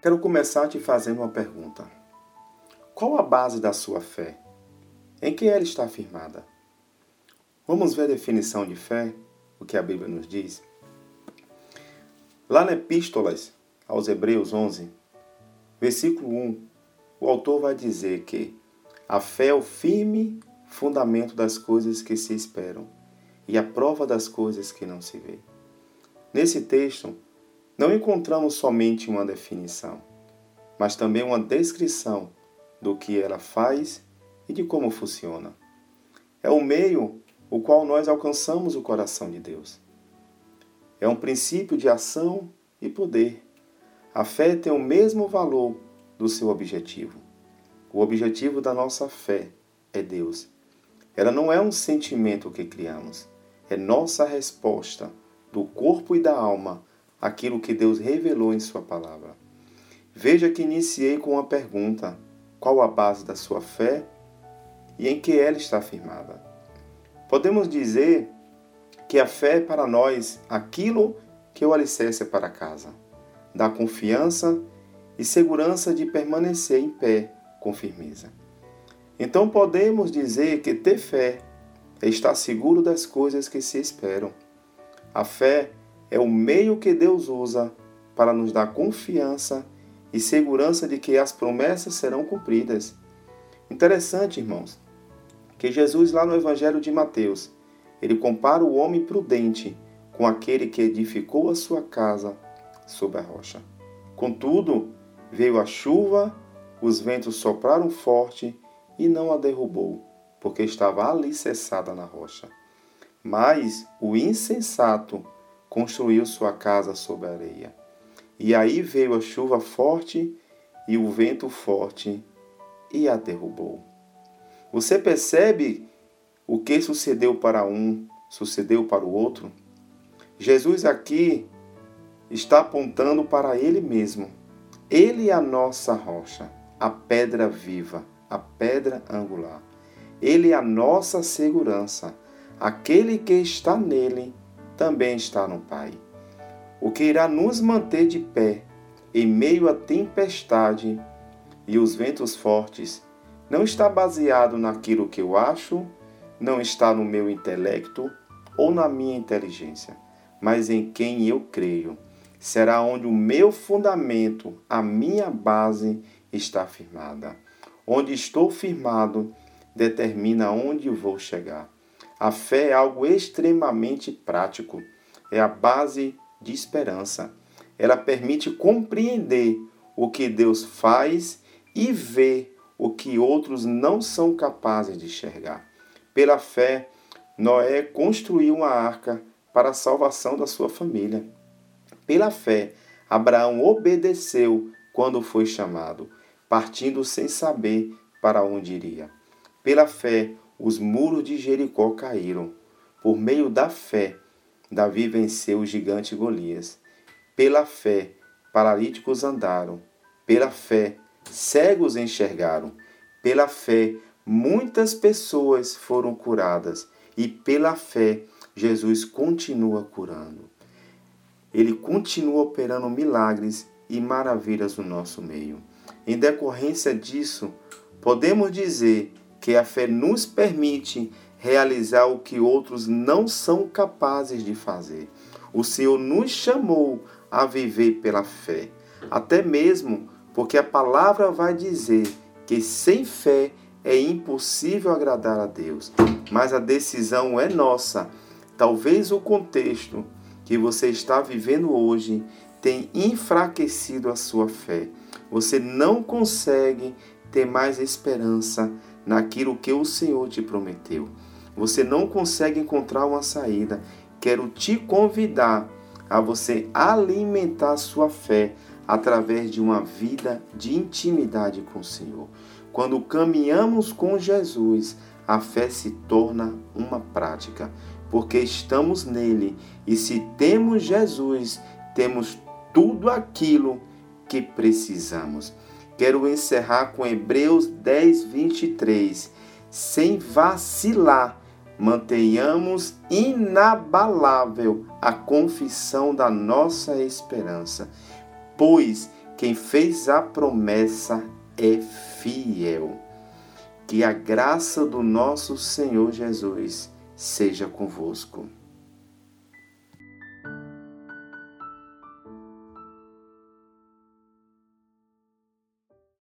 Quero começar te fazendo uma pergunta. Qual a base da sua fé? Em que ela está firmada? Vamos ver a definição de fé, o que a Bíblia nos diz? Lá na Epístolas aos Hebreus 11, versículo 1, o autor vai dizer que a fé é o firme fundamento das coisas que se esperam e a prova das coisas que não se vê. Nesse texto, não encontramos somente uma definição, mas também uma descrição do que ela faz e de como funciona. É o meio o qual nós alcançamos o coração de Deus. É um princípio de ação e poder. A fé tem o mesmo valor do seu objetivo. O objetivo da nossa fé é Deus. Ela não é um sentimento que criamos, é nossa resposta do corpo e da alma àquilo que Deus revelou em Sua palavra. Veja que iniciei com uma pergunta: qual a base da sua fé e em que ela está firmada? Podemos dizer que a fé é para nós aquilo que o alicerce para casa, dá confiança e segurança de permanecer em pé com firmeza. Então podemos dizer que ter fé é estar seguro das coisas que se esperam. A fé é o meio que Deus usa para nos dar confiança e segurança de que as promessas serão cumpridas. Interessante, irmãos, que Jesus, lá no Evangelho de Mateus, ele compara o homem prudente com aquele que edificou a sua casa sobre a rocha. Contudo, veio a chuva, os ventos sopraram forte e não a derrubou, porque estava alicerçada na rocha. Mas o insensato construiu sua casa sobre a areia. E aí veio a chuva forte e o vento forte e a derrubou. Você percebe o que sucedeu para um, sucedeu para o outro? Jesus aqui está apontando para Ele mesmo. Ele é a nossa rocha, a pedra viva, a pedra angular. Ele é a nossa segurança. Aquele que está nele também está no Pai. O que irá nos manter de pé em meio à tempestade e os ventos fortes não está baseado naquilo que eu acho, não está no meu intelecto ou na minha inteligência mas em quem eu creio. Será onde o meu fundamento, a minha base está firmada. Onde estou firmado determina onde vou chegar. A fé é algo extremamente prático, é a base de esperança. Ela permite compreender o que Deus faz e ver o que outros não são capazes de enxergar. Pela fé, Noé construiu uma arca para a salvação da sua família. Pela fé, Abraão obedeceu quando foi chamado, partindo sem saber para onde iria. Pela fé, os muros de Jericó caíram. Por meio da fé, Davi venceu o gigante Golias. Pela fé, paralíticos andaram. Pela fé, cegos enxergaram. Pela fé, muitas pessoas foram curadas. E pela fé, Jesus continua curando. Ele continua operando milagres e maravilhas no nosso meio. Em decorrência disso, podemos dizer que a fé nos permite realizar o que outros não são capazes de fazer. O Senhor nos chamou a viver pela fé, até mesmo porque a palavra vai dizer que sem fé é impossível agradar a Deus, mas a decisão é nossa Talvez o contexto que você está vivendo hoje tenha enfraquecido a sua fé. Você não consegue ter mais esperança naquilo que o Senhor te prometeu. você não consegue encontrar uma saída, quero te convidar a você alimentar sua fé através de uma vida de intimidade com o Senhor. Quando caminhamos com Jesus, a fé se torna uma prática, porque estamos nele e se temos Jesus, temos tudo aquilo que precisamos. Quero encerrar com Hebreus 10, 23. Sem vacilar, mantenhamos inabalável a confissão da nossa esperança, pois quem fez a promessa é fiel. Que a graça do nosso Senhor Jesus seja convosco.